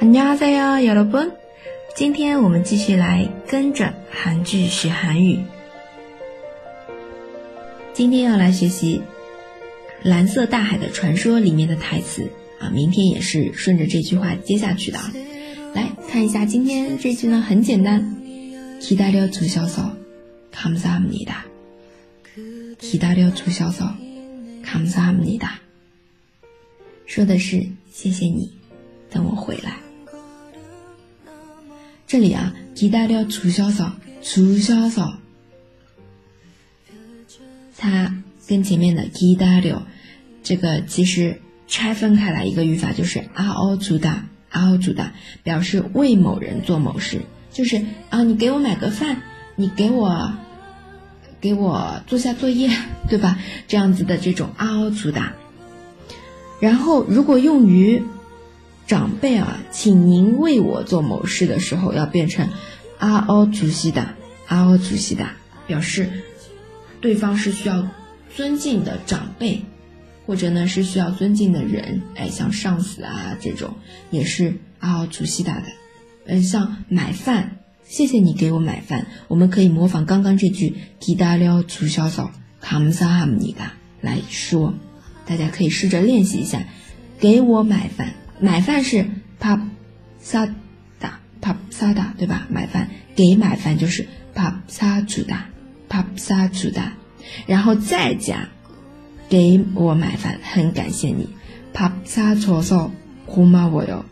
안녕하세요여러 분。 今天我们继续来跟着韩剧学韩语。今天要来学习《蓝色大海的传说》里面的台词啊，明天也是顺着这句话接下去的啊。来看一下今天这句呢，很简单，기다려주셔서감사합니 다。 기다려주셔서감사합니 다。 说的是谢谢你，等我回来。 这里啊，기다려주셔서주셔서它跟前面的기다려这个其实拆分开来一个语法就是아어주다아어주다表示为某人做某事，就是啊，你给我买个饭，你给我给我做下作业，对吧？这样子的这种아어주다然后如果用于 长辈啊，请您为我做某事的时候，要变成阿欧主席的阿欧主席的，表示对方是需要尊敬的长辈，或者呢是需要尊敬的人，哎，像上司啊这种也是阿欧主席的的。嗯，像买饭，谢谢你给我买饭，我们可以模仿刚刚这句기다려주셔서감사합니다来说，大家可以试着练习一下，给我买饭。 买饭是 pap sada pap sada 对吧？买饭给买饭就是 pap sa juda pap sa juda，然后再加给我买饭，很感谢你 pap sa choso kuma wo yo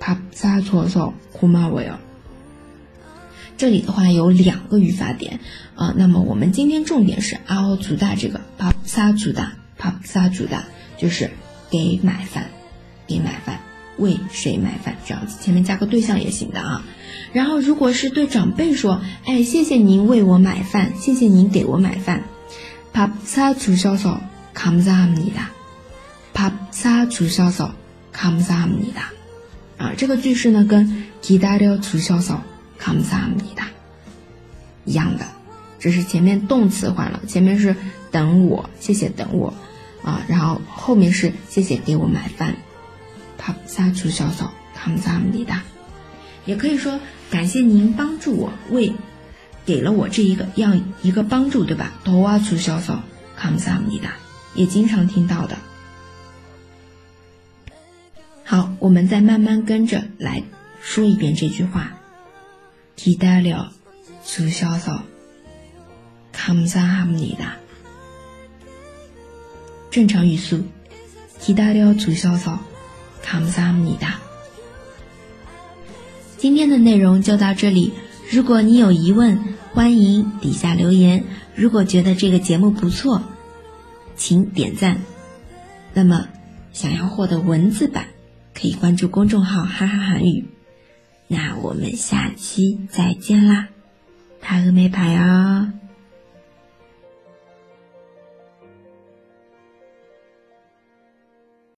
pap sa choso kuma wo yo。这里的话有两个语法点啊、那么我们今天重点是 ao juda 这个 pap sa juda pap sa juda，就是给买饭。给买饭，为谁买饭？这样子前面加个对象也行的啊。然后如果是对长辈说，哎，谢谢您为我买饭，谢谢您给我买饭。밥사주셔서감사합니 다。 밥사주셔서감사합니 다。 啊，这个句式呢跟기다려주셔서감사합니다一样的，只是前面动词换了，前面是等我，谢谢等我啊，然后后面是谢谢给我买饭。 밥사주셔서감사합니 다， 也可以说感谢您帮助我，为给了我这一个样一个帮助，对吧？도와주셔서감사합니 다， 也经常听到的。好，我们再慢慢跟着来说一遍这句话。기다려주셔서감사합니 다。 正常语速。기다려주셔서 comes 你。今天的内容就到这里，如果你有疑问，欢迎底下留言。如果觉得这个节目不错，请点赞。那么，想要获得文字版，可以关注公众号“哈哈韩语”。那我们下期再见啦，塔峨眉牌哦。